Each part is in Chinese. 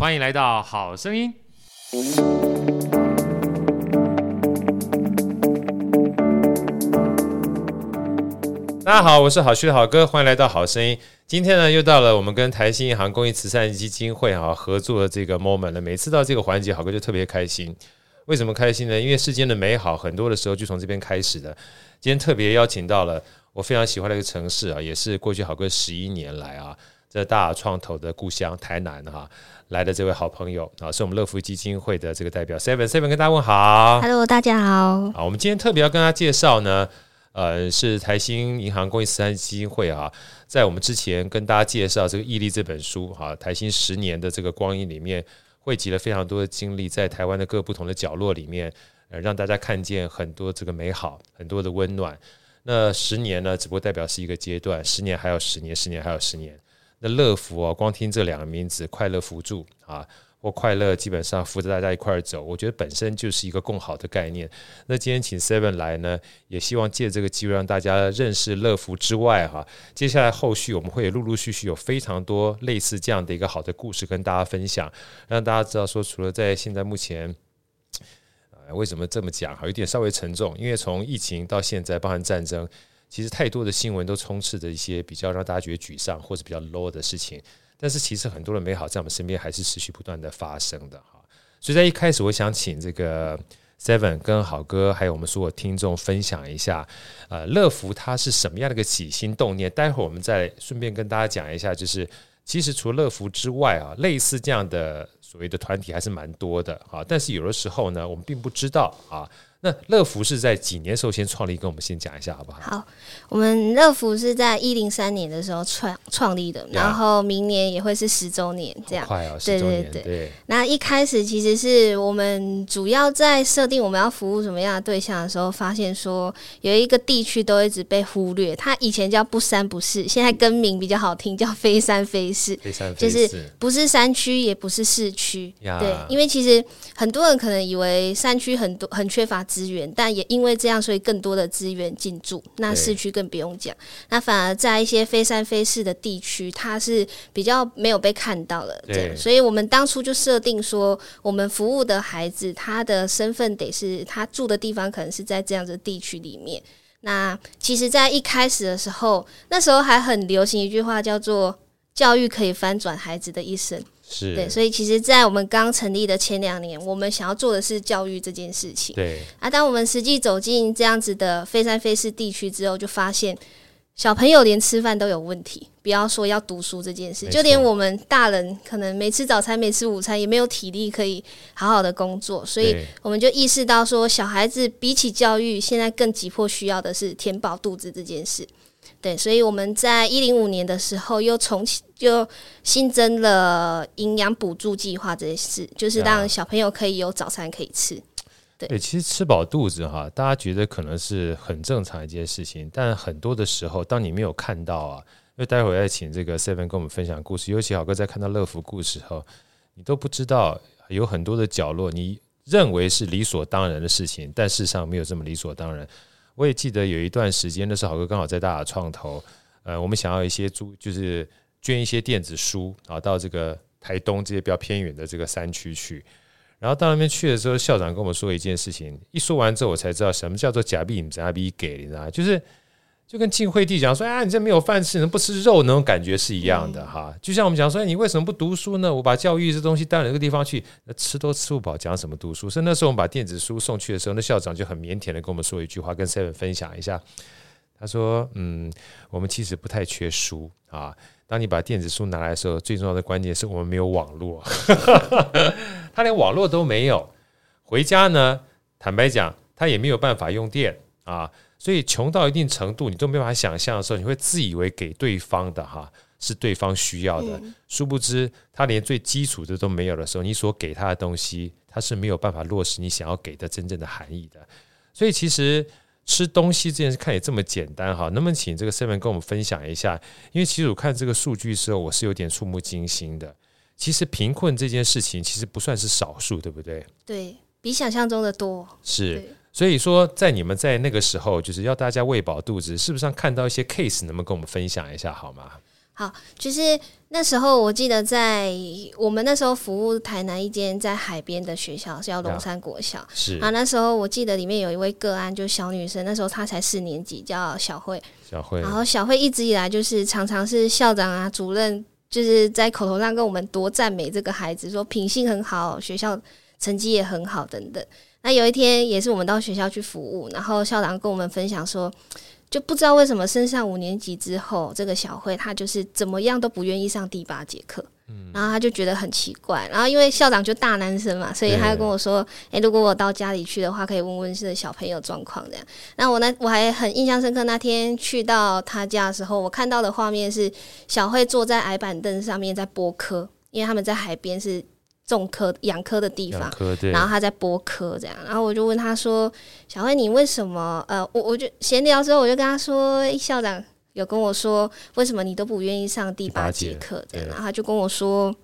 欢迎来到好声音。大家好，我是好趣的好哥，欢迎来到好声音。今天呢，又到了我们跟台新银行公益慈善基金会啊合作的这个 moment 了。每次到这个环节，好哥就特别开心。为什么开心呢？因为世间的美好，很多的时候就从这边开始的。今天特别邀请到了我非常喜欢的一个城市啊，也是过去好哥十一年来啊，在大创投的故乡台南哈、啊、来的这位好朋友啊，是我们乐福基金会的这个代表 Seven Seven 跟大家问好。Hello，大家好。好，我们今天特别要跟大家介绍呢。呃，是台新银行公益慈善基金会啊，在我们之前跟大家介绍这个《毅力》这本书哈、啊，台新十年的这个光阴里面，汇集了非常多的经历，在台湾的各不同的角落里面，呃，让大家看见很多这个美好，很多的温暖。那十年呢，只不过代表是一个阶段，十年还有十年，十年还有十年。那乐福啊，光听这两个名字，快乐扶助啊。或快乐基本上扶着大家一块儿走，我觉得本身就是一个更好的概念。那今天请 Seven 来呢，也希望借这个机会让大家认识乐福之外，哈，接下来后续我们会陆陆续续有非常多类似这样的一个好的故事跟大家分享，让大家知道说，除了在现在目前，呃，为什么这么讲哈，有点稍微沉重，因为从疫情到现在，包含战争，其实太多的新闻都充斥着一些比较让大家觉得沮丧或者比较 low 的事情。但是其实很多的美好在我们身边还是持续不断的发生的哈，所以在一开始我想请这个 Seven 跟好哥还有我们所有听众分享一下，呃，乐福它是什么样的一个起心动念？待会儿我们再顺便跟大家讲一下，就是其实除了乐福之外啊，类似这样的所谓的团体还是蛮多的哈，但是有的时候呢，我们并不知道啊。那乐福是在几年时候先创立？跟我们先讲一下好不好？好，我们乐福是在一零三年的时候创创立的，然后明年也会是十周年，这样。快啊！对对对对。那一开始其实是我们主要在设定我们要服务什么样的对象的时候，发现说有一个地区都一直被忽略，它以前叫不三不四，现在更名比较好听，叫非三非四，非三非四，就是不是山区，也不是市区。对，因为其实很多人可能以为山区很多很缺乏。资源，但也因为这样，所以更多的资源进驻。那市区更不用讲，那反而在一些非三非四的地区，它是比较没有被看到的。对，所以我们当初就设定说，我们服务的孩子，他的身份得是他住的地方，可能是在这样子的地区里面。那其实，在一开始的时候，那时候还很流行一句话，叫做“教育可以翻转孩子的一生”。是对，所以其实，在我们刚成立的前两年，我们想要做的是教育这件事情。对啊，当我们实际走进这样子的非三非四地区之后，就发现小朋友连吃饭都有问题，不要说要读书这件事，就连我们大人可能没吃早餐、没吃午餐，也没有体力可以好好的工作，所以我们就意识到说，小孩子比起教育，现在更急迫需要的是填饱肚子这件事。对，所以我们在一零五年的时候又重启，就新增了营养补助计划这些事，就是让小朋友可以有早餐可以吃。对，对，其实吃饱肚子哈，大家觉得可能是很正常一件事情，但很多的时候，当你没有看到啊，因为待会儿要请这个 Seven 跟我们分享故事，尤其好哥在看到乐福故事后，你都不知道有很多的角落，你认为是理所当然的事情，但事实上没有这么理所当然。我也记得有一段时间，那时候好哥刚好在大雅创投，呃，我们想要一些租，就是捐一些电子书啊，到这个台东这些比较偏远的这个山区去。然后到那边去的时候，校长跟我们说一件事情，一说完之后，我才知道什么叫做假币假币给，你知道吗？就是。就跟晋惠帝讲说：“啊，你这没有饭吃，你能不吃肉，那种感觉是一样的哈。就像我们讲说，你为什么不读书呢？我把教育这东西带到一个地方去，那吃都吃不饱，讲什么读书？所以那时候我们把电子书送去的时候，那校长就很腼腆的跟我们说一句话，跟 Seven 分享一下。他说：嗯，我们其实不太缺书啊。当你把电子书拿来的时候，最重要的关键是我们没有网络，他连网络都没有。回家呢，坦白讲，他也没有办法用电啊。”所以穷到一定程度，你都没办法想象的时候，你会自以为给对方的哈是对方需要的，殊不知他连最基础的都没有的时候，你所给他的东西，他是没有办法落实你想要给的真正的含义的。所以其实吃东西这件事看也这么简单哈，能不能请这个 Seven 跟我们分享一下？因为其实我看这个数据的时候，我是有点触目惊心的。其实贫困这件事情其实不算是少数，对不对？对，比想象中的多。是。所以说，在你们在那个时候，就是要大家喂饱肚子，是不是要看到一些 case，能不能跟我们分享一下，好吗？好，就是那时候我记得在我们那时候服务台南一间在海边的学校，叫龙山国小。是啊，那时候我记得里面有一位个案，就小女生，那时候她才四年级，叫小慧。小慧。然后小慧一直以来就是常常是校长啊、主任，就是在口头上跟我们多赞美这个孩子，说品性很好，学校成绩也很好等等。那有一天也是我们到学校去服务，然后校长跟我们分享说，就不知道为什么升上五年级之后，这个小慧她就是怎么样都不愿意上第八节课，嗯，然后她就觉得很奇怪，然后因为校长就大男生嘛，所以他就跟我说，诶、欸，如果我到家里去的话，可以问问是小朋友状况这样。那我呢，我还很印象深刻，那天去到他家的时候，我看到的画面是小慧坐在矮板凳上面在剥壳，因为他们在海边是。种科养科的地方，然后他在剥科这样，然后我就问他说：“小慧，你为什么？”呃，我我就闲聊之后，我就跟他说：“校长有跟我说，为什么你都不愿意上第八节课？”这样，然后他就跟我说：“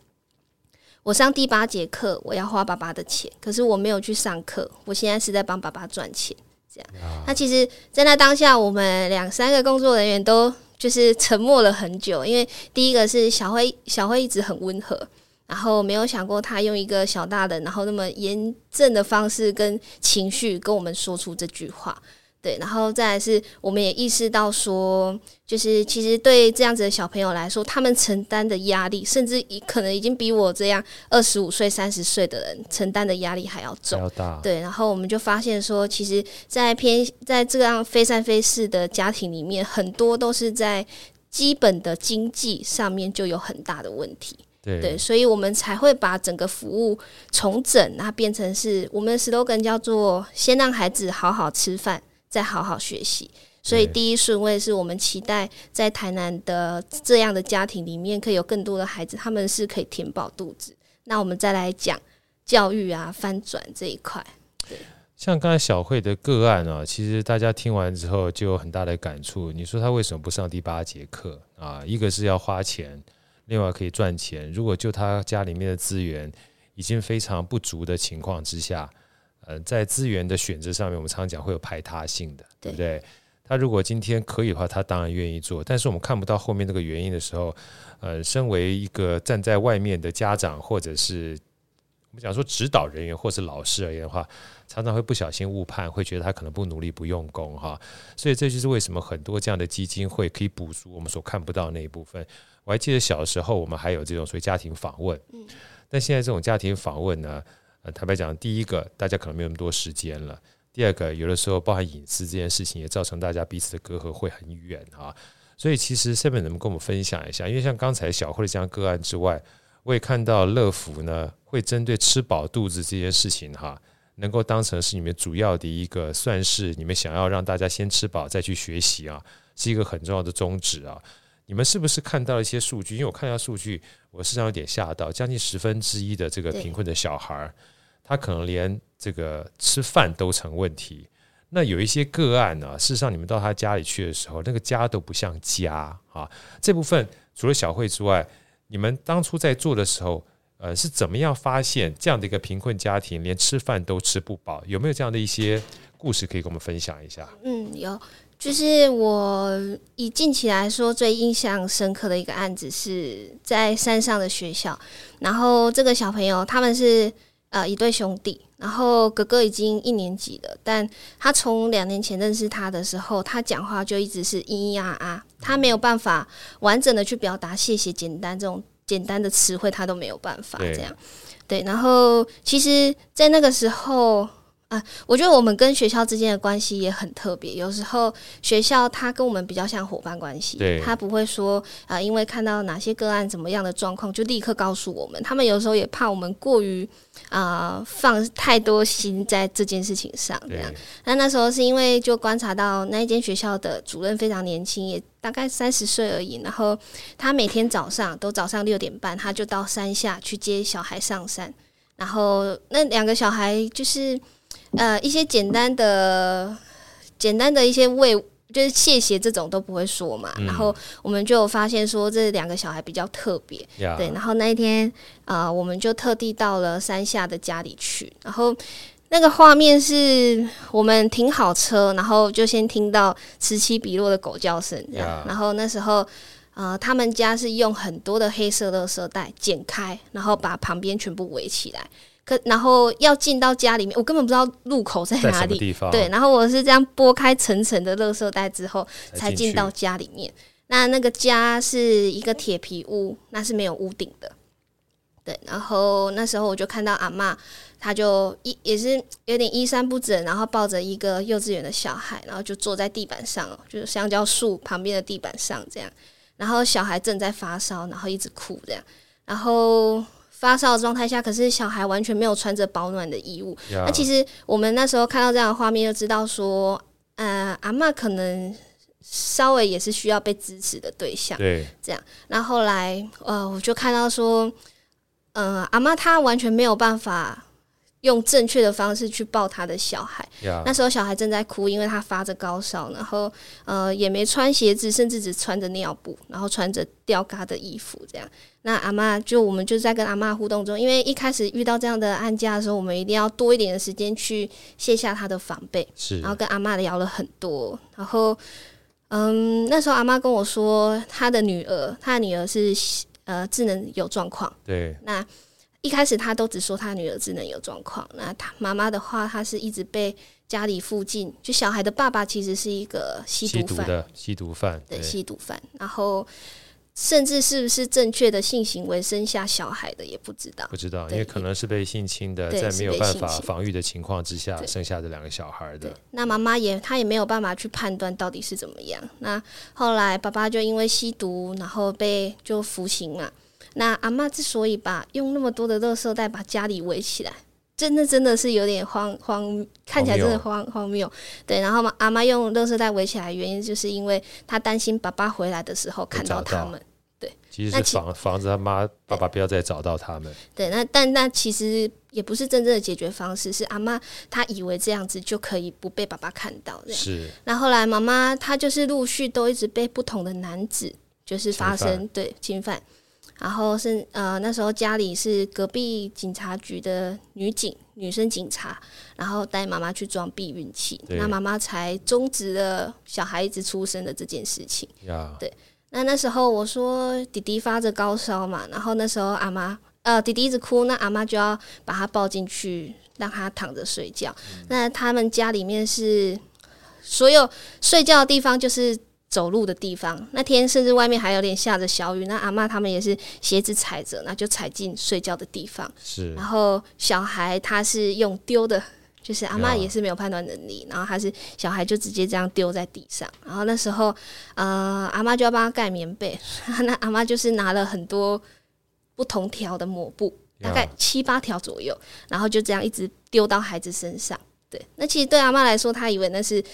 我上第八节课，我要花爸爸的钱，可是我没有去上课，我现在是在帮爸爸赚钱。”这样，那其实，在那当下，我们两三个工作人员都就是沉默了很久，因为第一个是小慧，小慧一直很温和。然后没有想过他用一个小大人，然后那么严正的方式跟情绪跟我们说出这句话，对，然后再来是我们也意识到说，就是其实对这样子的小朋友来说，他们承担的压力，甚至可能已经比我这样二十五岁、三十岁的人承担的压力还要重，要大。对，然后我们就发现说，其实，在偏在这样非三非四的家庭里面，很多都是在基本的经济上面就有很大的问题。对，对，所以我们才会把整个服务重整，那变成是我们的 slogan 叫做“先让孩子好好吃饭，再好好学习”。所以第一顺位是我们期待在台南的这样的家庭里面，可以有更多的孩子，他们是可以填饱肚子。那我们再来讲教育啊，翻转这一块。对，像刚才小慧的个案啊，其实大家听完之后就有很大的感触。你说他为什么不上第八节课啊？一个是要花钱。另外可以赚钱。如果就他家里面的资源已经非常不足的情况之下，呃，在资源的选择上面，我们常常讲会有排他性的，对不对？他如果今天可以的话，他当然愿意做。但是我们看不到后面那个原因的时候，呃，身为一个站在外面的家长，或者是我们讲说指导人员或是老师而言的话，常常会不小心误判，会觉得他可能不努力、不用功哈。所以这就是为什么很多这样的基金会可以补足我们所看不到的那一部分。我还记得小时候，我们还有这种所谓家庭访问，但现在这种家庭访问呢，呃，坦白讲，第一个大家可能没有那么多时间了；第二个，有的时候包含隐私这件事情，也造成大家彼此的隔阂会很远啊。所以，其实 Seven 能不能跟我们分享一下？因为像刚才小慧的这样个案之外，我也看到乐福呢会针对吃饱肚子这件事情哈，能够当成是你们主要的一个，算是你们想要让大家先吃饱再去学习啊，是一个很重要的宗旨啊。你们是不是看到一些数据？因为我看到数据，我实际上有点吓到，将近十分之一的这个贫困的小孩，他可能连这个吃饭都成问题。那有一些个案呢，事实上你们到他家里去的时候，那个家都不像家啊。这部分除了小慧之外，你们当初在做的时候，呃，是怎么样发现这样的一个贫困家庭连吃饭都吃不饱？有没有这样的一些故事可以跟我们分享一下？嗯，有。就是我以近期来说最印象深刻的一个案子，是在山上的学校。然后这个小朋友他们是呃一对兄弟，然后哥哥已经一年级了，但他从两年前认识他的时候，他讲话就一直是咿咿呀啊，他没有办法完整的去表达谢谢、简单这种简单的词汇，他都没有办法这样。对，然后其实，在那个时候。啊，我觉得我们跟学校之间的关系也很特别。有时候学校他跟我们比较像伙伴关系，他不会说啊，因为看到哪些个案怎么样的状况，就立刻告诉我们。他们有时候也怕我们过于啊放太多心在这件事情上，这样。那那时候是因为就观察到那一间学校的主任非常年轻，也大概三十岁而已。然后他每天早上都早上六点半，他就到山下去接小孩上山。然后那两个小孩就是。呃，一些简单的、简单的一些喂，就是谢谢这种都不会说嘛。嗯、然后我们就发现说，这两个小孩比较特别.对。然后那一天啊、呃，我们就特地到了山下的家里去。然后那个画面是我们停好车，然后就先听到此起彼落的狗叫声，这样。Yeah. 然后那时候呃，他们家是用很多的黑色垃圾袋剪开，然后把旁边全部围起来。可然后要进到家里面，我根本不知道入口在哪里。对，然后我是这样拨开层层的垃圾袋之后，才进到家里面。那那个家是一个铁皮屋，那是没有屋顶的。对，然后那时候我就看到阿嬷，她就一也是有点衣衫不整，然后抱着一个幼稚园的小孩，然后就坐在地板上，就是香蕉树旁边的地板上这样。然后小孩正在发烧，然后一直哭这样。然后。发烧的状态下，可是小孩完全没有穿着保暖的衣物。那其实我们那时候看到这样的画面，就知道说，呃，阿嬷可能稍微也是需要被支持的对象。对，这样。那后来，呃，我就看到说，呃，阿嬷她完全没有办法。用正确的方式去抱他的小孩.那时候小孩正在哭，因为他发着高烧，然后呃也没穿鞋子，甚至只穿着尿布，然后穿着吊嘎的衣服，这样。那阿嬷就我们就在跟阿嬷互动中，因为一开始遇到这样的案件的时候，我们一定要多一点的时间去卸下他的防备，是，然后跟阿嬷聊了很多，然后嗯那时候阿妈跟我说，他的女儿，他的女儿是呃智能有状况，对，那。一开始他都只说他女儿智能有状况，那他妈妈的话，她是一直被家里附近就小孩的爸爸其实是一个吸毒犯的吸毒犯，对，吸毒犯，然后甚至是不是正确的性行为生下小孩的也不知道，不知道，因为可能是被性侵的，在没有办法防御的情况之下生下这两个小孩的。那妈妈也她也没有办法去判断到底是怎么样。那后来爸爸就因为吸毒，然后被就服刑嘛。那阿妈之所以把用那么多的垃圾袋把家里围起来，真的真的是有点荒荒，看起来真的荒荒谬。对，然后嘛，阿妈用垃圾袋围起来，原因就是因为她担心爸爸回来的时候看到他们。对，其实是防防止他妈爸爸不要再找到他们。对，那但那其实也不是真正的解决方式，是阿妈她以为这样子就可以不被爸爸看到。是。那后来妈妈她就是陆续都一直被不同的男子就是发生对侵犯。然后是呃那时候家里是隔壁警察局的女警女生警察，然后带妈妈去装避孕器，那妈妈才终止了小孩子出生的这件事情。对，那那时候我说弟弟发着高烧嘛，然后那时候阿妈呃弟弟一直哭，那阿妈就要把他抱进去让他躺着睡觉。嗯。那他们家里面是所有睡觉的地方就是。走路的地方，那天甚至外面还有点下着小雨，那阿妈他们也是鞋子踩着，那就踩进睡觉的地方。是，然后小孩他是用丢的，就是阿妈也是没有判断能力，然后他是小孩就直接这样丢在地上，然后那时候呃阿妈就要帮他盖棉被，那阿妈就是拿了很多不同条的抹布，大概七八条左右，然后就这样一直丢到孩子身上。对，那其实对阿妈来说，她以为那是。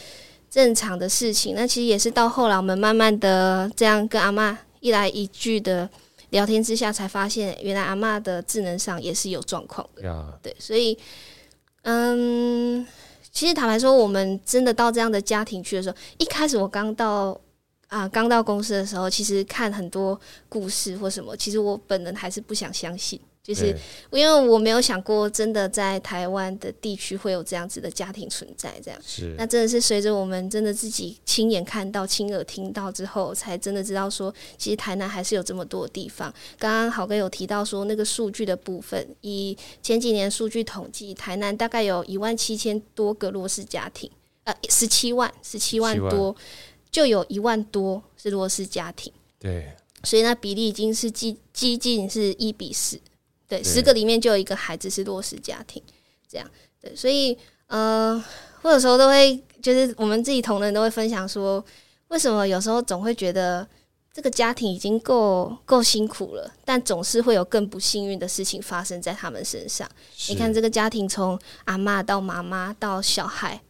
正常的事情，那其实也是到后来，我们慢慢的这样跟阿嬷一来一句的聊天之下，才发现原来阿嬷的智能上也是有状况的。对，所以，嗯，其实坦白说，我们真的到这样的家庭去的时候，一开始我刚到啊，刚到公司的时候，其实看很多故事或什么，其实我本人还是不想相信。就是因为我没有想过，真的在台湾的地区会有这样子的家庭存在，这样是那真的是随着我们真的自己亲眼看到、亲耳听到之后，才真的知道说，其实台南还是有这么多地方。刚刚豪哥有提到说，那个数据的部分，以前几年数据统计，台南大概有一万七千多个弱势家庭，呃，十七万，十七万多，就有一万多是弱势家庭。对，所以那比例已经是几接近是一比四。对，十个里面就有一个孩子是弱势家庭，这样对，所以呃，或者说都会就是我们自己同仁都会分享说，为什么有时候总会觉得这个家庭已经够够辛苦了，但总是会有更不幸运的事情发生在他们身上。你看这个家庭从阿妈到妈妈到小孩，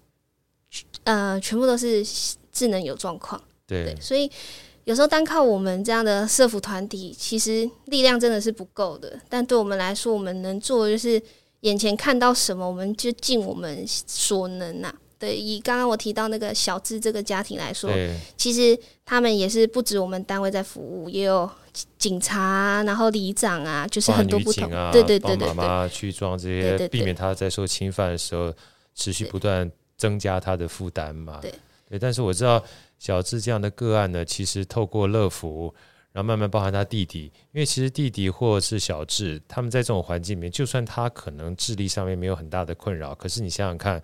呃，全部都是智能有状况，对，对，所以。有时候单靠我们这样的社服团体，其实力量真的是不够的。但对我们来说，我们能做的就是眼前看到什么，我们就尽我们所能呐、啊。对，以刚刚我提到那个小智这个家庭来说，其实他们也是不止我们单位在服务，也有警察，然后里长啊，就是很多不同。啊、对对对对，妈妈去装这些，避免他在受侵犯的时候持续不断增加他的负担嘛。对对，但是我知道。小智这样的个案呢，其实透过乐福，然后慢慢包含他弟弟，因为其实弟弟或是小智，他们在这种环境里面，就算他可能智力上面没有很大的困扰，可是你想想看，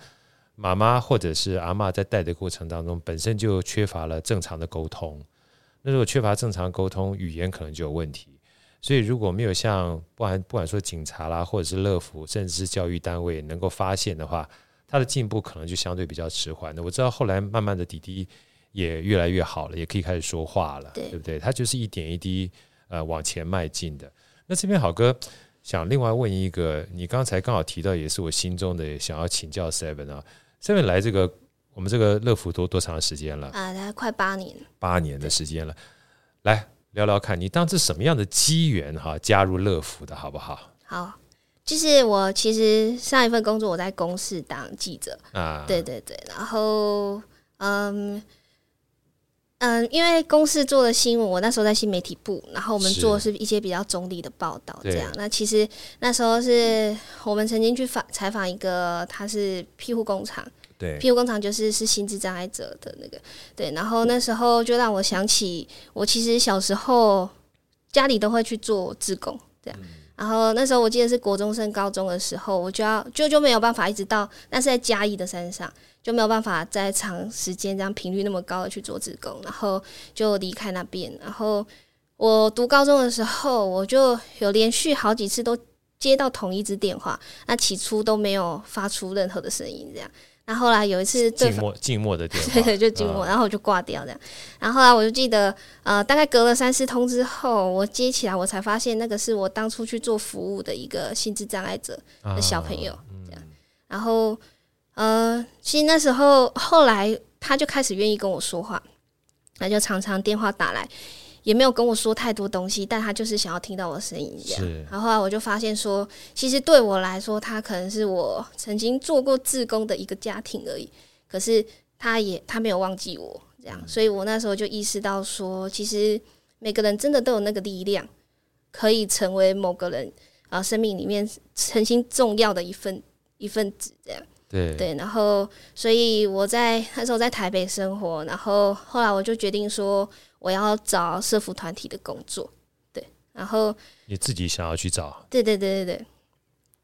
妈妈或者是阿嬷在带的过程当中，本身就缺乏了正常的沟通。那如果缺乏正常沟通，语言可能就有问题。所以如果没有像不管不管说警察啦，或者是乐福，甚至是教育单位能够发现的话，他的进步可能就相对比较迟缓的。我知道后来慢慢的弟弟也越来越好了，也可以开始说话了，对，对不对？他就是一点一滴呃往前迈进的。那这边好哥想另外问一个，你刚才刚好提到，也是我心中的想要请教 Seven 啊，Seven 来这个我们这个乐福多多长时间了？啊，大概快八年，八年的时间了，来。聊聊看，你当时什么样的机缘哈加入乐福的好不好？好，就是我其实上一份工作我在公司当记者。啊，对对对，然后嗯嗯，因为公司做的新闻，我那时候在新媒体部，然后我们做的是一些比较中立的报道，这样。那其实那时候是我们曾经去访采访一个，他是庇护工厂。对，庇护工厂就是是心智障碍者的那个，对，然后那时候就让我想起，我其实小时候家里都会去做志工，这样，然后那时候我记得是国中升高中的时候，我就要就就没有办法一直到，那是在嘉义的山上，就没有办法在长时间这样频率那么高的去做志工，然后就离开那边，然后我读高中的时候，我就有连续好几次都接到同一支电话，那起初都没有发出任何的声音，这样。然后后来有一次静默静默的电话，对对，就静默，然后我就挂掉这样。然后后来我就记得，呃，大概隔了三四通之后，我接起来，我才发现那个是我当初去做服务的一个心智障碍者的小朋友，这样。然后，呃，其实那时候后来他就开始愿意跟我说话，那就常常电话打来。也没有跟我说太多东西，但他就是想要听到我的声音这样。然后后来我就发现说，其实对我来说，他可能是我曾经做过志工的一个家庭而已。可是他也他没有忘记我这样，所以我那时候就意识到说，其实每个人真的都有那个力量，可以成为某个人啊生命里面曾经重要的一份一份子这样。对对，然后所以我在那时候在台北生活，然后后来我就决定说。我要找社服团体的工作，对，然后你自己想要去找，对对对对对。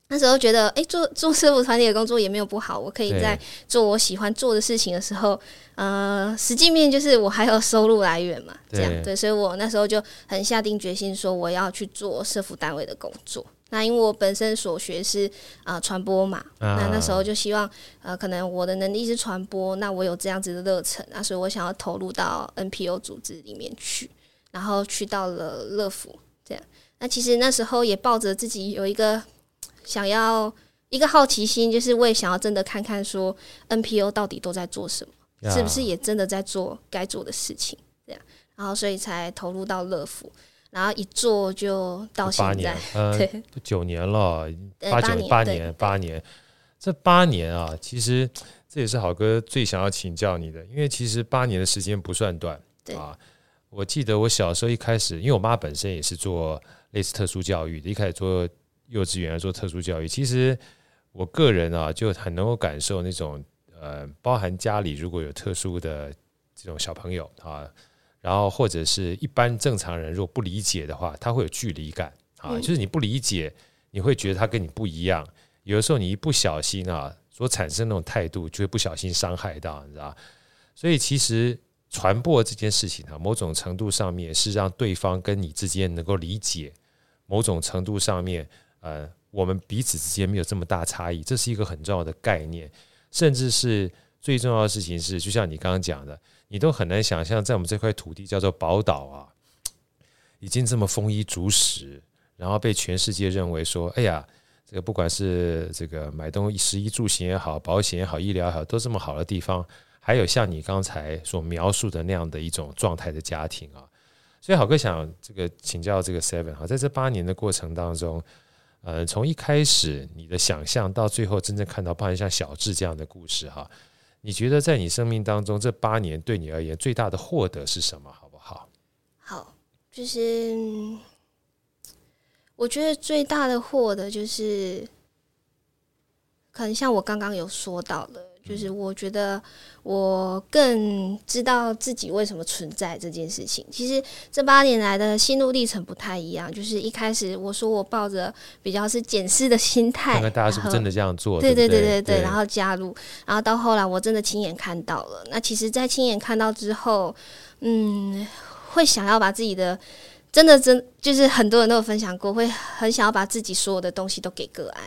那时候觉得，哎、欸，做做社服团体的工作也没有不好，我可以在做我喜欢做的事情的时候，呃，实际面就是我还有收入来源嘛，这样对，所以我那时候就很下定决心说，我要去做社服单位的工作。那因为我本身所学是啊传播嘛，啊、那那时候就希望呃可能我的能力是传播，那我有这样子的热忱那，所以我想要投入到 NPO 组织里面去，然后去到了乐福这样。那其实那时候也抱着自己有一个想要一个好奇心，就是我也想要真的看看说 NPO 到底都在做什么，是不是也真的在做该做的事情这样，然后所以才投入到乐福。然后一做就到现在，八年，呃、对，九年了，八九八年，八年，这八年啊，其实这也是好哥最想要请教你的，因为其实八年的时间不算短，对啊。我记得我小时候一开始，因为我妈本身也是做类似特殊教育的，一开始做幼稚园做特殊教育，其实我个人啊就很能够感受那种呃，包含家里如果有特殊的这种小朋友啊。然后或者是一般正常人如果不理解的话，他会有距离感啊，就是你不理解，你会觉得他跟你不一样。有的时候你一不小心啊，所产生那种态度，就会不小心伤害到，你知道？所以其实传播这件事情啊，某种程度上面是让对方跟你之间能够理解，某种程度上面，呃，我们彼此之间没有这么大差异，这是一个很重要的概念，甚至是最重要的事情是，就像你刚刚讲的。你都很难想象，在我们这块土地叫做宝岛啊，已经这么丰衣足食，然后被全世界认为说，哎呀，这个不管是这个买东西、食衣住行也好，保险也好，医疗也好，都这么好的地方，还有像你刚才所描述的那样的一种状态的家庭啊，所以好哥想这个请教这个 Seven 哈，在这八年的过程当中，呃，从一开始你的想象到最后真正看到，包含像小智这样的故事哈。你觉得在你生命当中这八年对你而言最大的获得是什么？好不好？好，就是我觉得最大的获得就是，可能像我刚刚有说到了，就是我觉得我更知道自己为什么存在这件事情。其实这八年来的心路历程不太一样，就是一开始我说我抱着比较是检视的心态，看看大家是不是真的这样做，对对对对对，对，然后加入，然后到后来我真的亲眼看到了。那其实，在亲眼看到之后，嗯，会想要把自己的真的真就是很多人都有分享过，会很想要把自己所有的东西都给个案。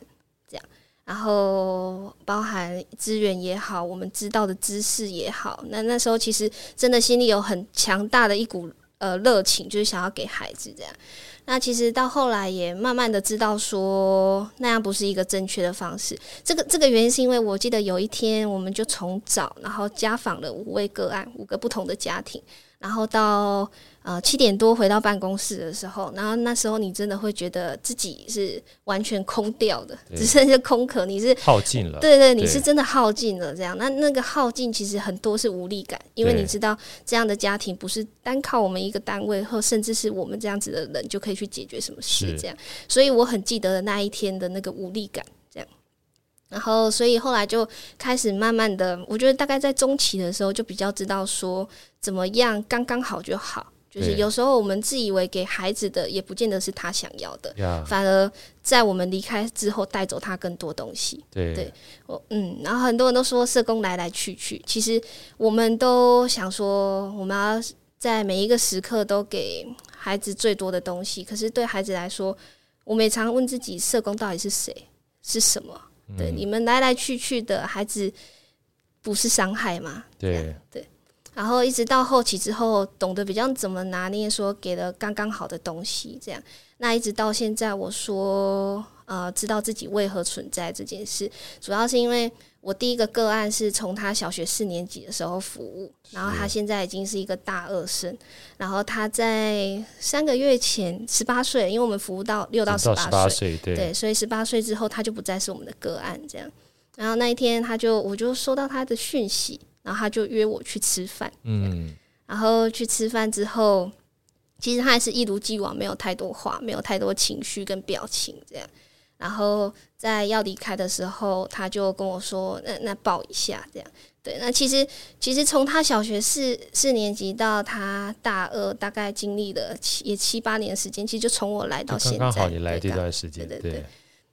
然后包含资源也好，我们知道的知识也好，那那时候其实真的心里有很强大的一股呃热情，就是想要给孩子这样。那其实到后来也慢慢的知道说那样不是一个正确的方式。这个这个原因是因为我记得有一天我们就重找，然后家访了五位个案，五个不同的家庭。然后到呃七点多回到办公室的时候，然后那时候你真的会觉得自己是完全空掉的，只剩下空壳。你是耗尽了，对对，你是真的耗尽了。这样，那那个耗尽其实很多是无力感，因为你知道这样的家庭不是单靠我们一个单位或甚至是我们这样子的人就可以去解决什么事。这样，所以我很记得那一天的那个无力感。然后，所以后来就开始慢慢的，我觉得大概在中期的时候就比较知道说怎么样刚刚好就好。就是有时候我们自以为给孩子的，也不见得是他想要的，反而在我们离开之后带走他更多东西。对，对，我嗯，然后很多人都说社工来来去去，其实我们都想说我们要在每一个时刻都给孩子最多的东西。可是对孩子来说，我们也常问自己，社工到底是谁？是什么？对，你们来来去去的孩子不是伤害吗？对对，然后一直到后期之后，懂得比较怎么拿捏，说给了刚刚好的东西，这样。那一直到现在，我说呃，知道自己为何存在这件事，主要是因为。我第一个个案是从他小学四年级的时候服务，然后他现在已经是一个大二生，然后他在三个月前十八岁，因为我们服务到六到十八岁，对，对，所以十八岁之后他就不再是我们的个案，这样。然后那一天他就我就收到他的讯息，然后他就约我去吃饭，嗯，然后去吃饭之后，其实他还是一如既往，没有太多话，没有太多情绪跟表情，这样。然后在要离开的时候，他就跟我说：“那那抱一下，这样对。”那其实其实从他小学四四年级到他大二，大概经历了七也七八年时间。其实就从我来到现在，刚好你来这段时间，对对对。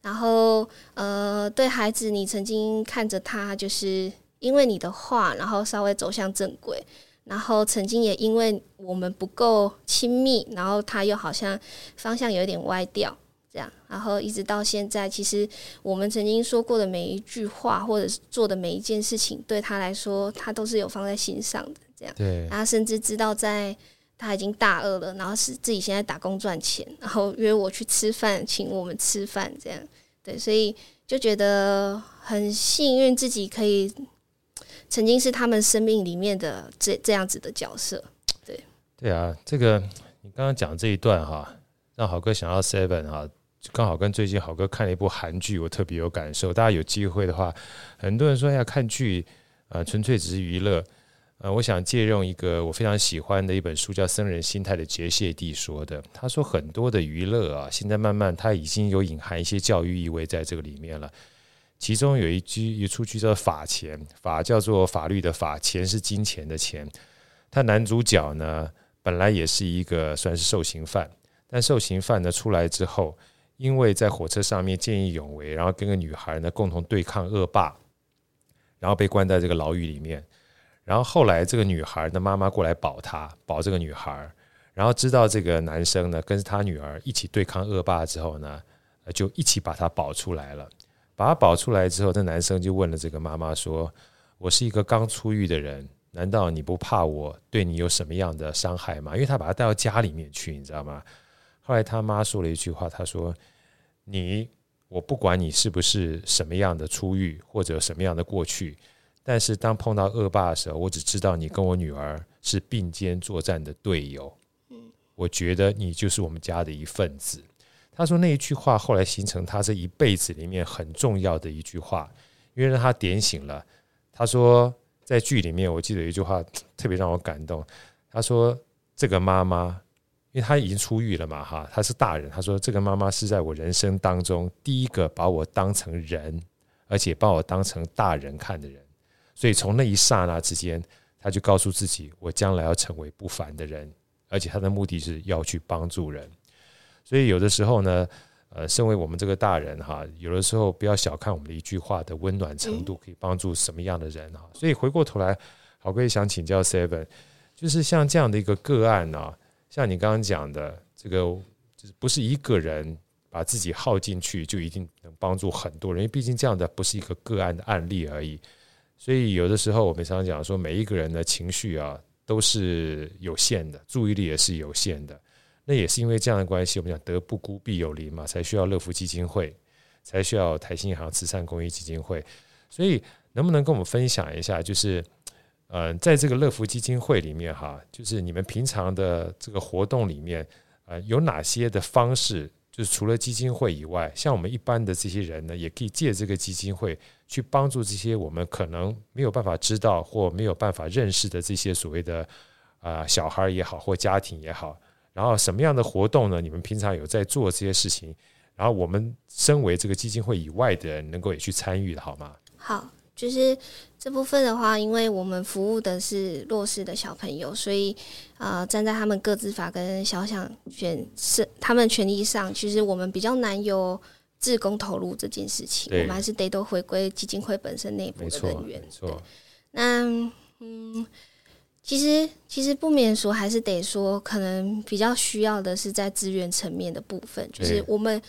然后呃，对孩子，你曾经看着他，就是因为你的话，然后稍微走向正轨。然后曾经也因为我们不够亲密，然后他又好像方向有一点歪掉。这样，然后一直到现在，其实我们曾经说过的每一句话，或者是做的每一件事情，对他来说，他都是有放在心上的。这样，对，他甚至知道，在他已经大二了，然后是自己现在打工赚钱，然后约我去吃饭，请我们吃饭，这样，对，所以就觉得很幸运，自己可以曾经是他们生命里面的这这样子的角色。对，对啊，这个你刚刚讲这一段哈，让好哥想要 seven 哈。刚好跟最近好哥看了一部韩剧，我特别有感受。大家有机会的话，很多人说要看剧，呃，纯粹只是娱乐。呃，我想借用一个我非常喜欢的一本书，叫《僧人心态》的觉谢帝说的。他说很多的娱乐啊，现在慢慢他已经有隐含一些教育意味在这个里面了。其中有一句一出剧叫“法钱”，法叫做法律的法，钱是金钱的钱。他男主角呢，本来也是一个算是受刑犯，但受刑犯呢出来之后。因为在火车上面见义勇为，然后跟个女孩呢共同对抗恶霸，然后被关在这个牢狱里面。然后后来这个女孩的妈妈过来保他，保这个女孩。然后知道这个男生呢跟他女儿一起对抗恶霸之后呢，就一起把他保出来了。把他保出来之后，这男生就问了这个妈妈说：“我是一个刚出狱的人，难道你不怕我对你有什么样的伤害吗？”因为他把他带到家里面去，你知道吗？后来他妈说了一句话，他说：“你，我不管你是不是什么样的出狱或者什么样的过去，但是当碰到恶霸的时候，我只知道你跟我女儿是并肩作战的队友。我觉得你就是我们家的一份子。”他说那一句话后来形成他这一辈子里面很重要的一句话，因为让他点醒了。他说在剧里面，我记得有一句话特别让我感动。他说这个妈妈。因为他已经出狱了嘛，哈，他是大人。他说：“这个妈妈是在我人生当中第一个把我当成人，而且把我当成大人看的人。所以从那一刹那之间，他就告诉自己，我将来要成为不凡的人，而且他的目的是要去帮助人。所以有的时候呢，呃，身为我们这个大人哈，有的时候不要小看我们的一句话的温暖程度，可以帮助什么样的人哈。所以回过头来，好哥也想请教 Seven，就是像这样的一个个案呢，像你刚刚讲的这个，就是不是一个人。把自己耗进去，就一定能帮助很多人。因为毕竟这样的不是一个个案的案例而已，所以有的时候我们常常讲说，每一个人的情绪啊都是有限的，注意力也是有限的。那也是因为这样的关系，我们讲德不孤必有邻嘛，才需要乐福基金会，才需要台新银行慈善公益基金会。所以能不能跟我们分享一下，就是呃，在这个乐福基金会里面哈，就是你们平常的这个活动里面，呃，有哪些的方式？就是除了基金会以外，像我们一般的这些人呢，也可以借这个基金会去帮助这些我们可能没有办法知道或没有办法认识的这些所谓的啊、小孩也好或家庭也好。然后什么样的活动呢？你们平常有在做这些事情？然后我们身为这个基金会以外的人，能够也去参与的好吗？好。就是这部分的话，因为我们服务的是弱势的小朋友，所以呃，站在他们各自法跟肖想权是他们权益上，其实我们比较难有自工投入这件事情，我们还是得都回归基金会本身内部的人员。对，那嗯，其实其实不免说，还是得说，可能比较需要的是在资源层面的部分，就是我们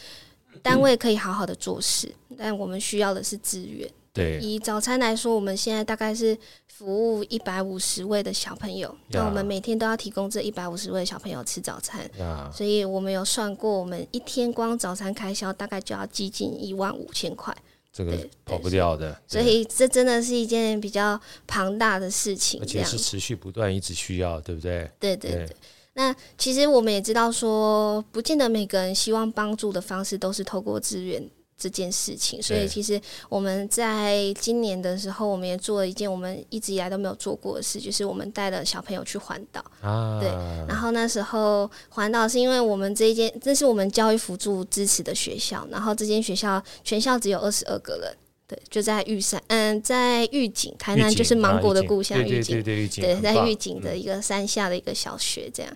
单位可以好好的做事，但我们需要的是资源。对，以早餐来说，我们现在大概是服务一百五十位的小朋友，那我们每天都要提供这一百五十位小朋友吃早餐，所以我们有算过，我们一天光早餐开销大概就要接近一万五千块，这个跑不掉的。所以这真的是一件比较庞大的事情，而且是持续不断，一直需要，对不对？对对对。那其实我们也知道说，不见得每个人希望帮助的方式都是透过资源。这件事情，所以其实我们在今年的时候，我们也做了一件我们一直以来都没有做过的事，就是我们带了小朋友去环岛。啊，对。然后那时候环岛是因为我们这一间，这是我们教育辅助支持的学校，然后这间学校全校只有二十二个人，对，就在玉山，嗯，在玉井，台南就是芒果的故乡，玉井，对，在玉井的一个山下的一个小学，这样。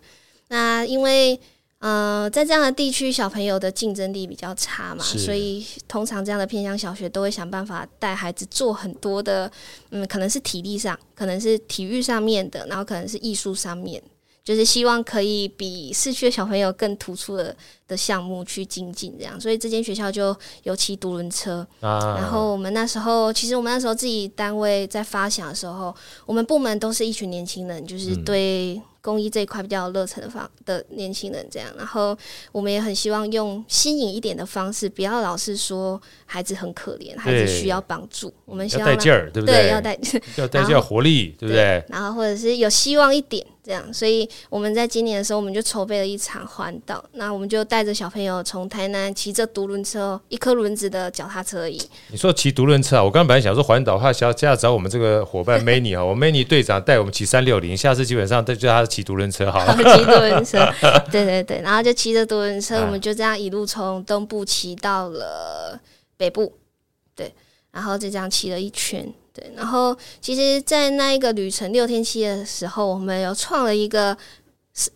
那因为。嗯、呃，在这样的地区，小朋友的竞争力比较差嘛，所以通常这样的偏乡小学都会想办法带孩子做很多的，嗯，可能是体力上，可能是体育上面的，然后可能是艺术上面，就是希望可以比市区的小朋友更突出的的项目去精进这样。所以这间学校就尤其独轮车，啊，然后我们那时候，其实我们那时候自己单位在发想的时候，我们部门都是一群年轻人，就是对。嗯公益这一块比较有热忱的方的年轻人这样，然后我们也很希望用新颖一点的方式，不要老是说孩子很可怜，孩子需要帮助。我们需要带劲儿，对不对？对，要带要带要活力，对不，对？然后或者是有希望一点。这样，所以我们在今年的时候，我们就筹备了一场环岛。那我们就带着小朋友从台南骑着独轮车，一颗轮子的脚踏车而已。你说骑独轮车啊？我刚刚本来想说环岛的话，想要下次找我们这个伙伴 Many 哈，我 Many 队长带我们骑三六零，下次基本上都叫他骑独轮车好了。骑独轮车，对对对，然后就骑着独轮车，我们就这样一路从东部骑到了北部，对，然后就这样骑了一圈。对，然后其实，在那一个旅程六天七夜的时候，我们有创了一个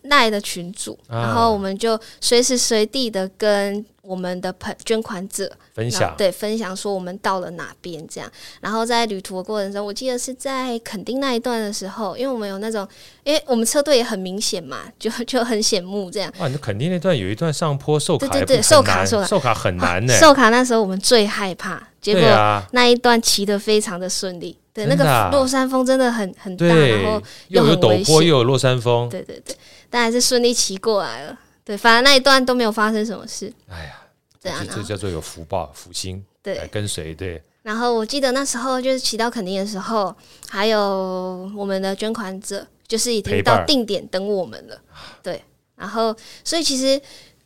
赖的群组，啊，然后我们就随时随地的跟我们的朋捐款者分享，对，分享说我们到了哪边这样。然后在旅途的过程中，我记得是在垦丁那一段的时候，因为我们有那种，因为我们车队也很明显嘛，就就很显目这样。哇，那垦丁那段有一段上坡，受卡，对对对，受卡受卡受卡很难呢。受卡那时候我们最害怕，结果那一段骑得非常的顺利。对，那个落山风真的很很大，然后又有陡坡，又有落山风。对对对，但还是顺利骑过来了。对，反正那一段都没有发生什么事。哎呀，这样这叫做有福报、福星对来跟随。对。然后我记得那时候就是骑到垦丁的时候，还有我们的捐款者，就是已经到定点等我们了。对，然后所以其实。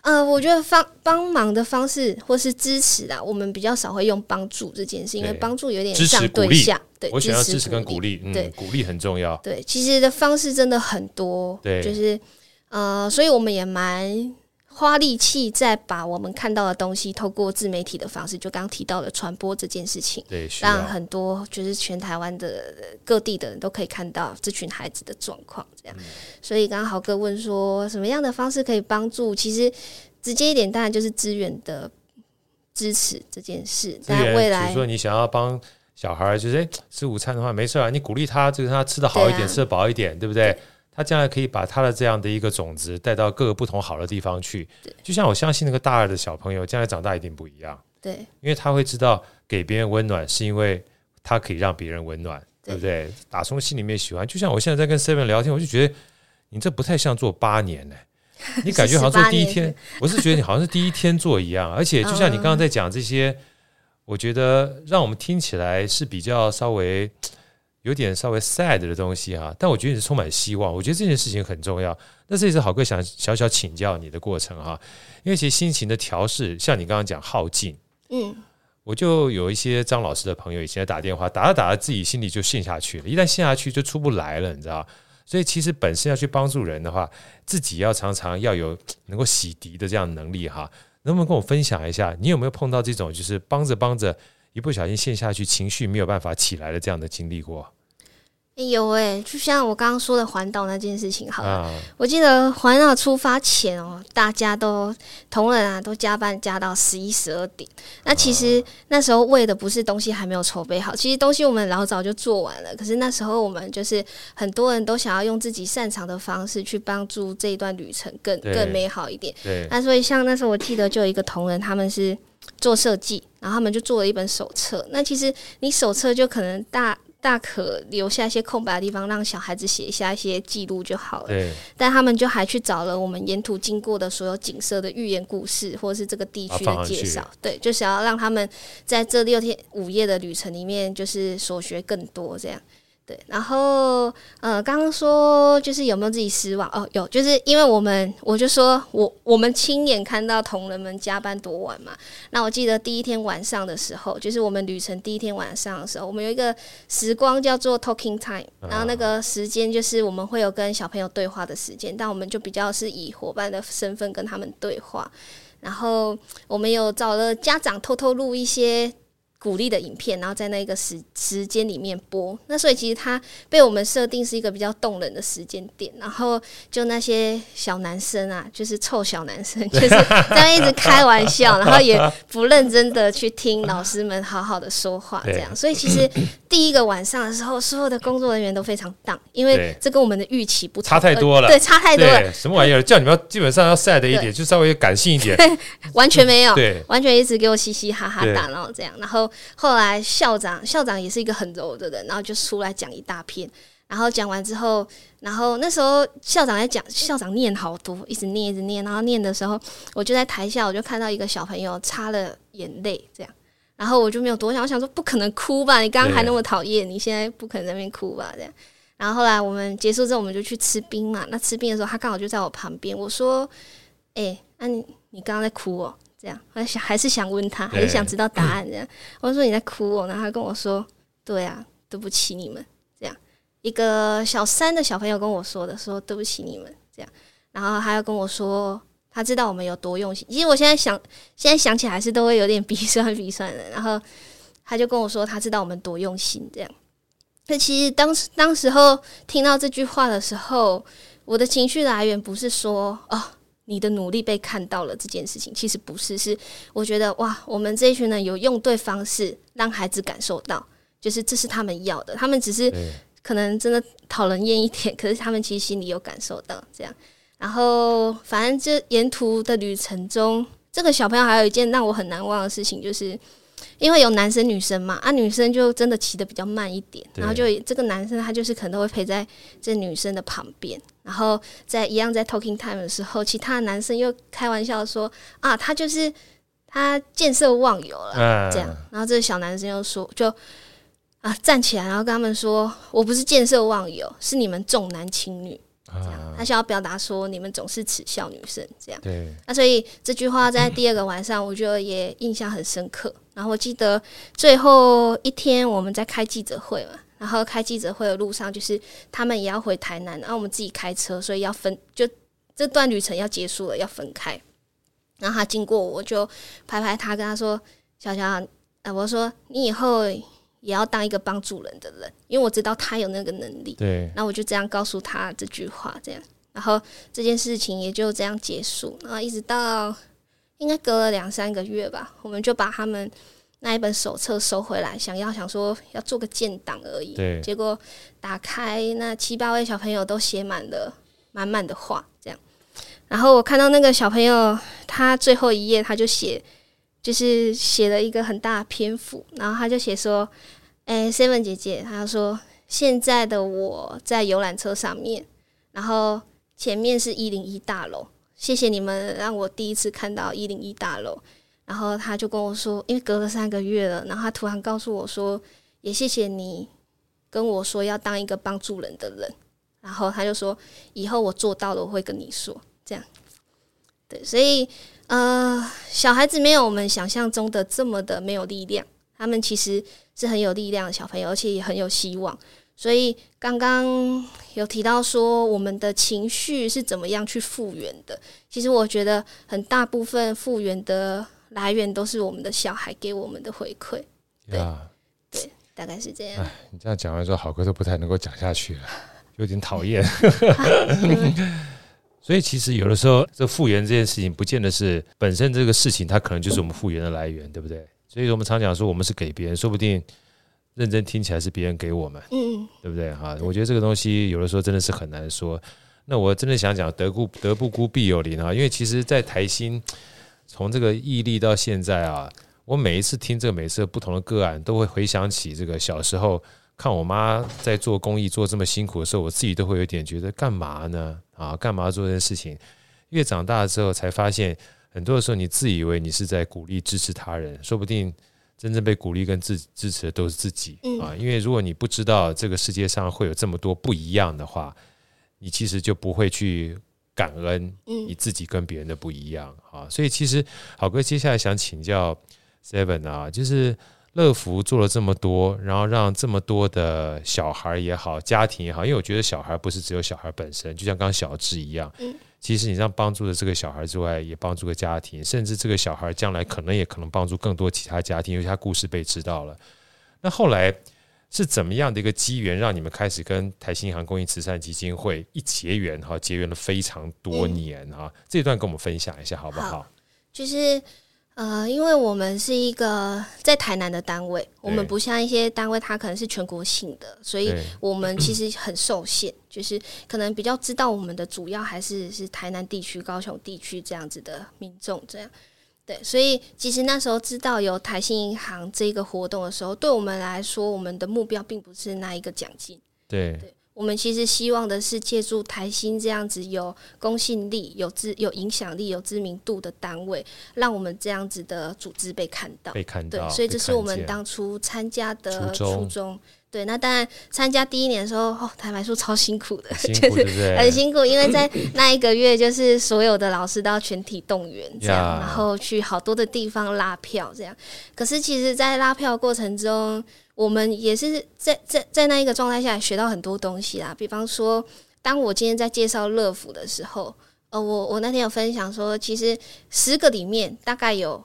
呃，我觉得方帮忙的方式或是支持啊，我们比较少会用帮助这件事，因为帮助有点像对象。对，我想要支持跟鼓励，对，鼓励很重要。对，其实的方式真的很多。对，就是呃，所以我们也蛮花力气在把我们看到的东西，透过自媒体的方式，就刚刚提到的传播这件事情，对，让很多就是全台湾的各地的人都可以看到这群孩子的状况，这样。嗯、所以刚刚豪哥问说，什么样的方式可以帮助？其实直接一点，当然就是资源的支持这件事。但未来，比如说你想要帮小孩，就是诶吃午餐的话，没事啊，你鼓励他，就是他吃的好一点，啊、吃得饱一点，对不对？对他将来可以把他的这样的一个种子带到各个不同好的地方去，对。就像我相信那个大二的小朋友将来长大一定不一样，对，因为他会知道给别人温暖是因为他可以让别人温暖，对，对不对？打从心里面喜欢，就像我现在在跟 Seven 聊天，我就觉得你这不太像做八年呢、欸，你感觉好像做第一天，我是觉得你好像是第一天做一样，而且就像你刚刚在讲这些，我觉得让我们听起来是比较稍微。有点稍微 sad 的东西哈，但我觉得你是充满希望。我觉得这件事情很重要。那这也是好哥想小小请教你的过程哈，因为其实心情的调试，像你刚刚讲耗尽，嗯，我就有一些张老师的朋友以前打电话打着打着自己心里就陷下去了，一旦陷下去就出不来了，你知道？所以其实本身要去帮助人的话，自己要常常要有 能够洗涤的这样的能力哈。能不能跟我分享一下，你有没有碰到这种就是帮着帮着？一不小心陷下去，情绪没有办法起来的这样的经历过。有哎、欸，就像我刚刚说的环岛那件事情，好了，啊、我记得环岛出发前哦，大家都同仁啊都加班加到十一十二点。那其实那时候为的不是东西还没有筹备好，其实东西我们老早就做完了。可是那时候我们就是很多人都想要用自己擅长的方式去帮助这一段旅程更更美好一点。那所以像那时候我记得就有一个同仁，他们是做设计。然后他们就做了一本手册。那其实你手册就可能大大可留下一些空白的地方，让小孩子写下一些记录就好了。对。但他们就还去找了我们沿途经过的所有景色的寓言故事，或者是这个地区的介绍。对，就想要让他们在这六天五夜的旅程里面，就是所学更多这样。对，然后呃，刚刚说就是有没有自己失望？哦，有，就是因为我们我就说我我们亲眼看到同仁们加班多晚嘛。那我记得第一天晚上的时候，就是我们旅程第一天晚上的时候，我们有一个时光叫做 talking time，然后那个时间就是我们会有跟小朋友对话的时间，但我们就比较是以伙伴的身份跟他们对话。然后我们有找了家长偷偷录一些。鼓励的影片，然后在那个时时间里面播。那所以其实它被我们设定是一个比较动人的时间点。然后就那些小男生啊，就是臭小男生，就是在那一直开玩笑，然后也不认真的去听老师们好好的说话，这样。所以其实第一个晚上的时候，所有的工作人员都非常 down，因为这跟我们的预期不差太多了。对，差太多了。什么玩意儿？叫你们要基本上要 sad 一点，就稍微感性一点。对，完全没有。对，完全一直给我嘻嘻哈哈打，然后这样，然后。后来校长校长也是一个很柔的人，然后就出来讲一大片，然后讲完之后，然后那时候校长在讲，校长念好多，一直念一直念，然后念的时候，我就在台下，我就看到一个小朋友擦了眼泪，这样，然后我就没有多想，我想说不可能哭吧，你刚刚还那么讨厌，你现在不可能在那边哭吧，这样，然后后来我们结束之后，我们就去吃冰嘛，那吃冰的时候，他刚好就在我旁边，我说，哎、那、你你刚刚在哭哦？这样，还想还是想问他，还是想知道答案？这样，我说你在哭哦，然后他跟我说，对啊，对不起你们。这样，一个小三的小朋友跟我说的，说对不起你们。这样，然后他又跟我说，他知道我们有多用心。其实我现在想，现在想起来还是都会有点鼻酸鼻酸的。然后他就跟我说，他知道我们多用心。这样，那其实当时当时候听到这句话的时候，我的情绪来源不是说哦。你的努力被看到了这件事情，其实不是，是我觉得哇，我们这一群人有用对方式让孩子感受到，就是这是他们要的，他们只是可能真的讨人厌一点，可是他们其实心里有感受到这样。然后反正这沿途的旅程中，这个小朋友还有一件让我很难忘的事情，就是。因为有男生女生嘛，啊，女生就真的骑的比较慢一点，然后就这个男生他就是可能都会陪在这女生的旁边，然后在一样在 talking time 的时候，其他的男生又开玩笑说啊，他就是他见色忘友了，啊、这样，然后这个小男生又说就啊站起来，然后跟他们说，我不是见色忘友，是你们重男轻女。这样，他想要表达说，你们总是耻笑女生这样。对。那所以这句话在第二个晚上，我觉得也印象很深刻。然后我记得最后一天我们在开记者会嘛，然后开记者会的路上，就是他们也要回台南，然后我们自己开车，所以要分，就这段旅程要结束了，要分开。然后他经过我就拍拍他，跟他说：“小乔，呃，我说你以后也要当一个帮助人的人，因为我知道他有那个能力。”对。然后我就这样告诉他这句话，这样，然后这件事情也就这样结束。然后一直到应该隔了两三个月吧，我们就把他们那一本手册收回来，想要想说要做个建档而已。对。结果打开那七八位小朋友都写满了满满的话，这样。然后我看到那个小朋友，他最后一页他就写，就是写了一个很大的篇幅，然后他就写说：“哎，Seven 姐姐，他说现在的我在游览车上面，然后前面是一零一大楼，谢谢你们让我第一次看到一零一大楼。”然后他就跟我说，因为隔了三个月了，然后他突然告诉我说：“也谢谢你跟我说要当一个帮助人的人。”然后他就说：“以后我做到了，我会跟你说。”这样，对，所以呃，小孩子没有我们想象中的这么的没有力量，他们其实是很有力量的小朋友，而且也很有希望。所以刚刚有提到说，我们的情绪是怎么样去复原的？其实我觉得很大部分复原的来源都是我们的小孩给我们的回馈。对，对，大概是这样。你这样讲完之后，好哥都不太能够讲下去了，有点讨厌。所以其实有的时候，这复原这件事情，不见得是本身这个事情，它可能就是我们复原的来源，对不对？所以我们常讲说，我们是给别人，说不定认真听起来是别人给我们，嗯，对不对？哈，我觉得这个东西有的时候真的是很难说。那我真的想讲，得孤得不孤，必有邻啊！因为其实，在台新从这个毅力到现在啊，我每一次听这个每次不同的个案，都会回想起这个小时候。看我妈在做公益做这么辛苦的时候，我自己都会有点觉得干嘛呢？啊，干嘛做这件事情？越长大之后才发现，很多的时候你自以为你是在鼓励支持他人，说不定真正被鼓励跟支支持的都是自己啊。因为如果你不知道这个世界上会有这么多不一样的话，你其实就不会去感恩你自己跟别人的不一样啊。所以其实好哥接下来想请教 Seven 啊，就是。乐福做了这么多，然后让这么多的小孩也好，家庭也好，因为我觉得小孩不是只有小孩本身，就像刚刚小智一样，嗯，其实你让帮助了这个小孩之外，也帮助个家庭，甚至这个小孩将来可能也可能帮助更多其他家庭，因为他故事被知道了。那后来是怎么样的一个机缘，让你们开始跟台新银行公益慈善基金会一结缘哈，结缘了非常多年哈，这段跟我们分享一下好不好？好，就是。呃，因为我们是一个在台南的单位，我们不像一些单位，它可能是全国性的，所以我们其实很受限，就是可能比较知道我们的主要还是是台南地区、高雄地区这样子的民众，这样。对，所以其实那时候知道有台新银行这个活动的时候，对我们来说，我们的目标并不是那一个奖金，对。对我们其实希望的是借助台新这样子有公信力、有知、有影响力、有知名度的单位，让我们这样子的组织被看到。被看到，对，所以这是我们当初参加的初衷。对，那当然参加第一年的时候，哦，坦白说超辛苦的，辛苦 就是很辛苦，因为在那一个月，就是所有的老师都要全体动员，这样，然后去好多的地方拉票，这样。可是其实，在拉票过程中，我们也是在在在那一个状态下学到很多东西啦，比方说，当我今天在介绍乐府的时候，呃，我我那天有分享说，其实十个里面大概有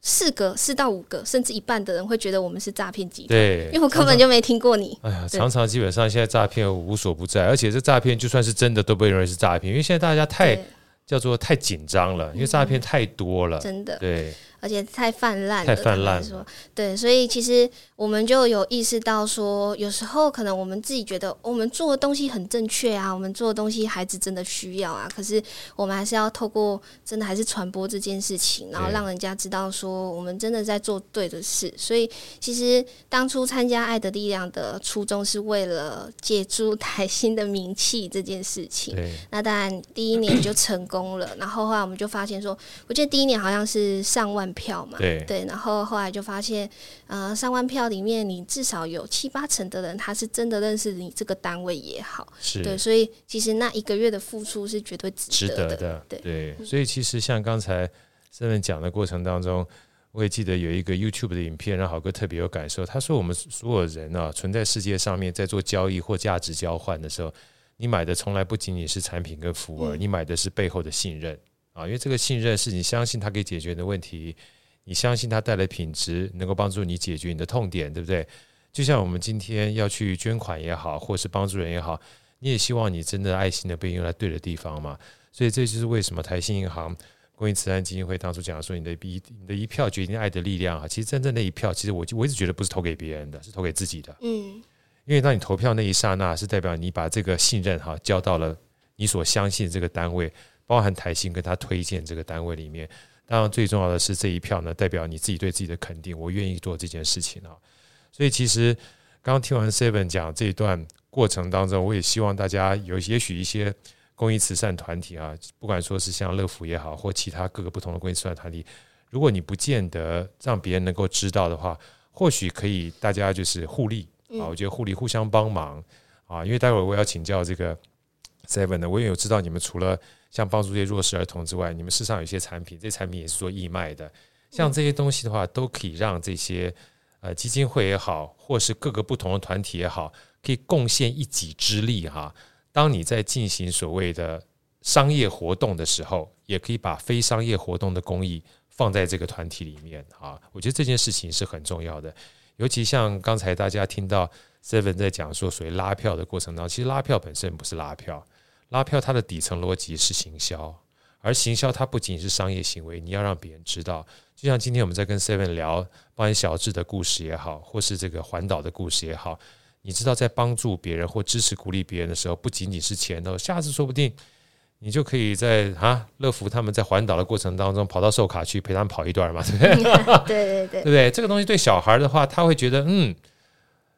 四个、四到五个，甚至一半的人会觉得我们是诈骗集团，对，因为我根本就没听过你。哎呀，常常基本上现在诈骗无所不在，而且这诈骗就算是真的都被认为是诈骗，因为现在大家太叫做太紧张了，因为诈骗太多了，真的对。而且太泛滥了，太泛滥说，对，所以其实我们就有意识到说，有时候可能我们自己觉得我们做的东西很正确啊，我们做的东西孩子真的需要啊，可是我们还是要透过真的还是传播这件事情，然后让人家知道说我们真的在做对的事。所以其实当初参加爱的力量的初衷是为了借助台新的名气这件事情。那当然第一年就成功了，然后后来我们就发现说，我记得第一年好像是上万。票嘛，对。对，然后后来就发现，呃，上万票里面，你至少有七八成的人，他是真的认识你这个单位也好，是对，所以其实那一个月的付出是绝对值得的，的对对，所以其实像刚才 Seven 讲的过程当中，我也记得有一个 YouTube 的影片，让好哥特别有感受。他说，我们所有人啊，存在世界上面，在做交易或价值交换的时候，你买的从来不仅仅是产品跟服务，嗯、你买的是背后的信任。啊，因为这个信任是你相信他可以解决你的问题，你相信他带来品质能够帮助你解决你的痛点，对不对？就像我们今天要去捐款也好，或是帮助人也好，你也希望你真的爱心的被用在对的地方嘛。所以这就是为什么台新银行公益慈善基金会当初讲说，你的一你的一票决定爱的力量啊。其实真正那一票，其实我我一直觉得不是投给别人的，是投给自己的。嗯，因为当你投票那一刹那，是代表你把这个信任哈交到了你所相信这个单位。包含台新跟他推荐这个单位里面，当然最重要的是这一票呢，代表你自己对自己的肯定，我愿意做这件事情啊。所以其实刚刚听完 Seven 讲这一段过程当中，我也希望大家有也许一些公益慈善团体啊，不管说是像乐福也好，或其他各个不同的公益慈善团体，如果你不见得让别人能够知道的话，或许可以大家就是互利啊，我觉得互利互相帮忙啊，因为待会儿我要请教这个 Seven 呢，我也有知道你们除了像帮助这些弱势儿童之外，你们事实上有一些产品，这些产品也是做义卖的。像这些东西的话，都可以让这些呃基金会也好，或是各个不同的团体也好，可以贡献一己之力哈。当你在进行所谓的商业活动的时候，也可以把非商业活动的公益放在这个团体里面啊。我觉得这件事情是很重要的，尤其像刚才大家听到 Seven 在讲说，所谓拉票的过程当中，其实拉票本身不是拉票。拉票，它的底层逻辑是行销，而行销它不仅是商业行为，你要让别人知道。就像今天我们在跟 Seven 聊，关于小智的故事也好，或是这个环岛的故事也好，你知道，在帮助别人或支持鼓励别人的时候，不仅仅是钱哦，下次说不定你就可以在啊乐福他们在环岛的过程当中跑到寿卡去陪他们跑一段嘛，对不对？对 对对，对不对？这个东西对小孩的话，他会觉得嗯，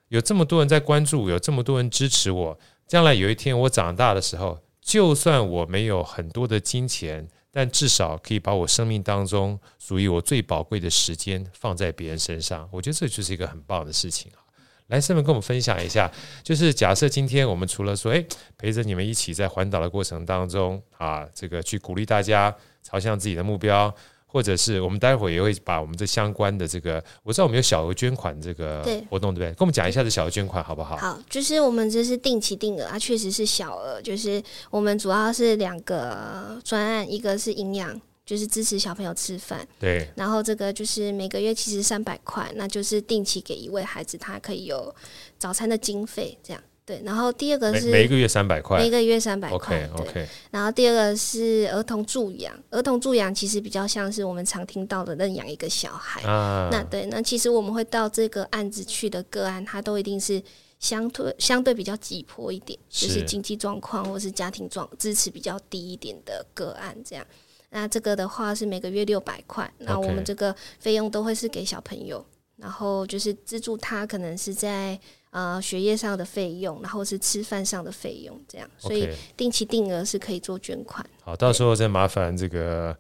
有这么多人在关注，有这么多人支持我，将来有一天我长大的时候。就算我没有很多的金钱，但至少可以把我生命当中属于我最宝贵的时间放在别人身上。我觉得这就是一个很棒的事情啊！来，Seven 跟我们分享一下，就是假设今天我们除了说，诶，陪着你们一起在环岛的过程当中啊，这个去鼓励大家朝向自己的目标。或者是我们待会儿也会把我们这相关的这个，我知道我们有小额捐款这个活动，对，对不对？跟我们讲一下这小额捐款好不好？好，就是我们这是定期定额，它确实是小额，就是我们主要是两个专案，一个是营养，就是支持小朋友吃饭，对。然后这个就是每个月其实三百块，那就是定期给一位孩子，他可以有早餐的经费这样。对，然后第二个是每一个月三百块，每一个月三百块。OK OK。然后第二个是儿童助养，儿童助养其实比较像是我们常听到的认养一个小孩。啊。那对，那其实我们会到这个案子去的个案，它都一定是相对相对比较急迫一点，就是经济状况或是家庭状支持比较低一点的个案这样。那这个的话是每个月六百块，那我们这个费用都会是给小朋友，然后就是资助他可能是在。呃，学业上的费用，然后是吃饭上的费用，这样，所以定期定额是可以做捐款。好，到时候再麻烦这个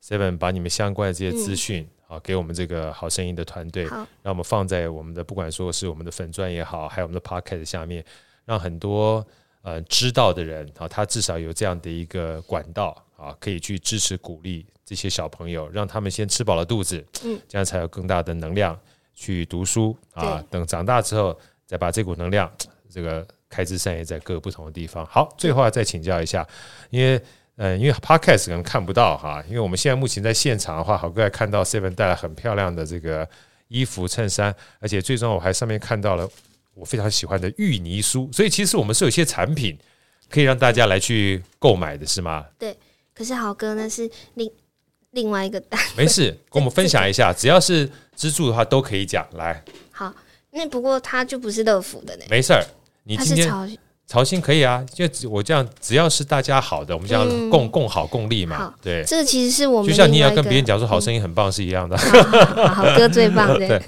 Seven 把你们相关的这些资讯，好、嗯、给我们这个好声音的团队，让我们放在我们的不管说是我们的粉钻也好，还有我们的 Podcast 下面，让很多呃知道的人啊，他至少有这样的一个管道啊，可以去支持鼓励这些小朋友，让他们先吃饱了肚子，嗯，这样才有更大的能量去读书啊，等长大之后。再把这股能量，这个开枝散叶在各个不同的地方。好，最后再请教一下，因为嗯，因为 Podcast 可能看不到哈，因为我们现在目前在现场的话，好哥还看到 Seven 带来很漂亮的这个衣服衬衫，而且最终我还上面看到了我非常喜欢的芋泥酥，所以其实我们是有一些产品可以让大家来去购买的，是吗？对，可是豪哥呢是另另外一个单，没事，跟我们分享一下，只要是资助的话都可以讲来。好。那不过他就不是乐福的呢。没事儿，你今天曹新可以啊，就我这样，只要是大家好的，我们这样共共好共利嘛。对，这个其实是我们就像你也要跟别人讲说好声音很棒是一样的。好歌最棒 的。对，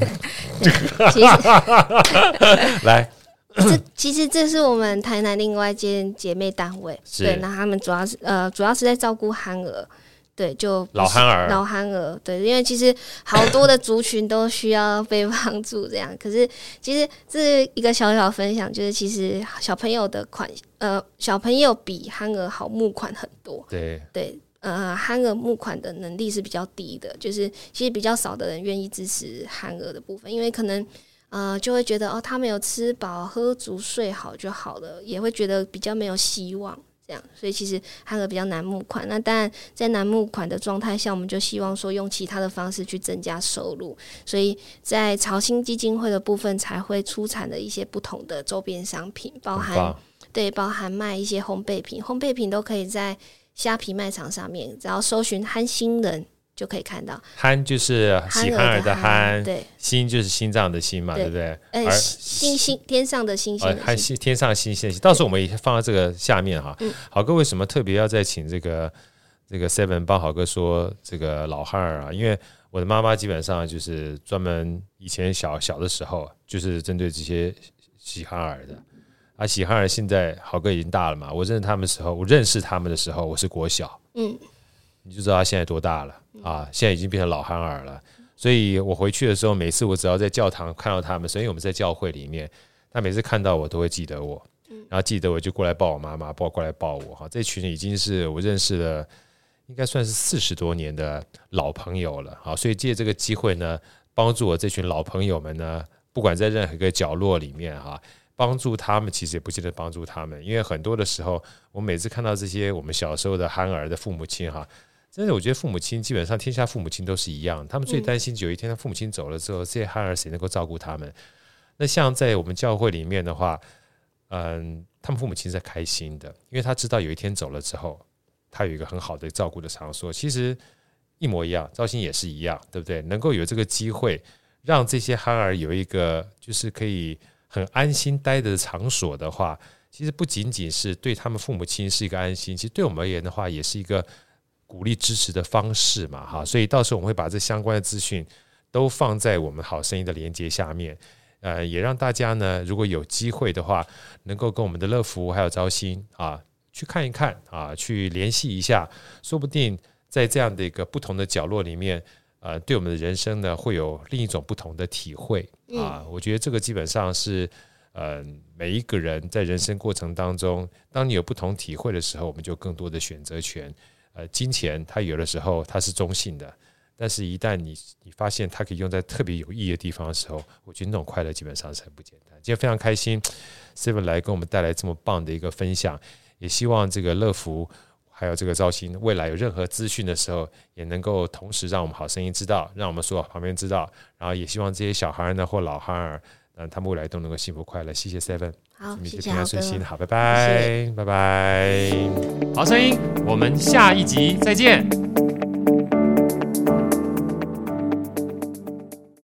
其实 来，这其实这是我们台南另外一间姐妹单位，对，那他们主要是呃，主要是在照顾憨儿。对，就老憨儿，老憨儿，对，因为其实好多的族群都需要被帮助，这样。可是其实这是一个小小分享，就是其实小朋友的款，呃，小朋友比憨儿好募款很多。对对，呃，憨儿募款的能力是比较低的，就是其实比较少的人愿意支持憨儿的部分，因为可能呃就会觉得哦，他没有吃饱喝足睡好就好了，也会觉得比较没有希望。这样，所以其实它的比较难募款。那当然，在难募款的状态下，我们就希望说用其他的方式去增加收入。所以在潮新基金会的部分，才会出产的一些不同的周边商品，包含对，包含卖一些烘焙品，烘焙品都可以在虾皮卖场上面，只要搜寻“憨心人”。就可以看到，憨就是喜憨儿的憨，对，心就是心脏的心嘛，对，对不对？而星星天上的星星，憨星天上的星星，到时候我们也放在这个下面哈。嗯、好哥为什么特别要再请这个这个 Seven 帮好哥说这个老汉儿啊？因为我的妈妈基本上就是专门以前小小的时候就是针对这些喜憨儿的，啊，喜憨儿现在好哥已经大了嘛，我认识他们的时候，我认识他们的时候，我是国小，嗯。你就知道他现在多大了啊！现在已经变成老憨儿了。所以我回去的时候，每次我只要在教堂看到他们，所以我们在教会里面，他每次看到我都会记得我，然后记得我就过来抱我妈妈，抱过来抱我哈。这群已经是我认识了，应该算是四十多年的老朋友了。好，所以借这个机会呢，帮助我这群老朋友们呢，不管在任何一个角落里面哈。帮助他们，其实也不见得帮助他们，因为很多的时候，我每次看到这些我们小时候的憨儿的父母亲哈，真的，我觉得父母亲基本上天下父母亲都是一样，他们最担心有一天他父母亲走了之后，这些孩儿谁能够照顾他们？那像在我们教会里面的话，嗯，他们父母亲是开心的，因为他知道有一天走了之后，他有一个很好的照顾的场所。其实一模一样，赵鑫也是一样，对不对？能够有这个机会，让这些孩儿有一个就是可以。很安心待的场所的话，其实不仅仅是对他们父母亲是一个安心，其实对我们而言的话，也是一个鼓励支持的方式嘛，哈。所以到时候我们会把这相关的资讯都放在我们好声音的连接下面，呃，也让大家呢，如果有机会的话，能够跟我们的乐福还有招新啊去看一看啊，去联系一下，说不定在这样的一个不同的角落里面。呃，对我们的人生呢，会有另一种不同的体会啊！我觉得这个基本上是，呃，每一个人在人生过程当中，当你有不同体会的时候，我们就更多的选择权。呃，金钱它有的时候它是中性的，但是一旦你你发现它可以用在特别有意义的地方的时候，我觉得那种快乐基本上是很不简单。今天非常开心，Seven 来跟我们带来这么棒的一个分享，也希望这个乐福。还有这个兆欣，未来有任何资讯的时候，也能够同时让我们好声音知道，让我们所有旁边知道。然后也希望这些小孩儿呢或老憨儿，嗯，他们未来都能够幸福快乐。谢谢 Seven，好，谢谢平安顺心，好，拜拜，谢谢拜拜。好声音，我们下一集再见。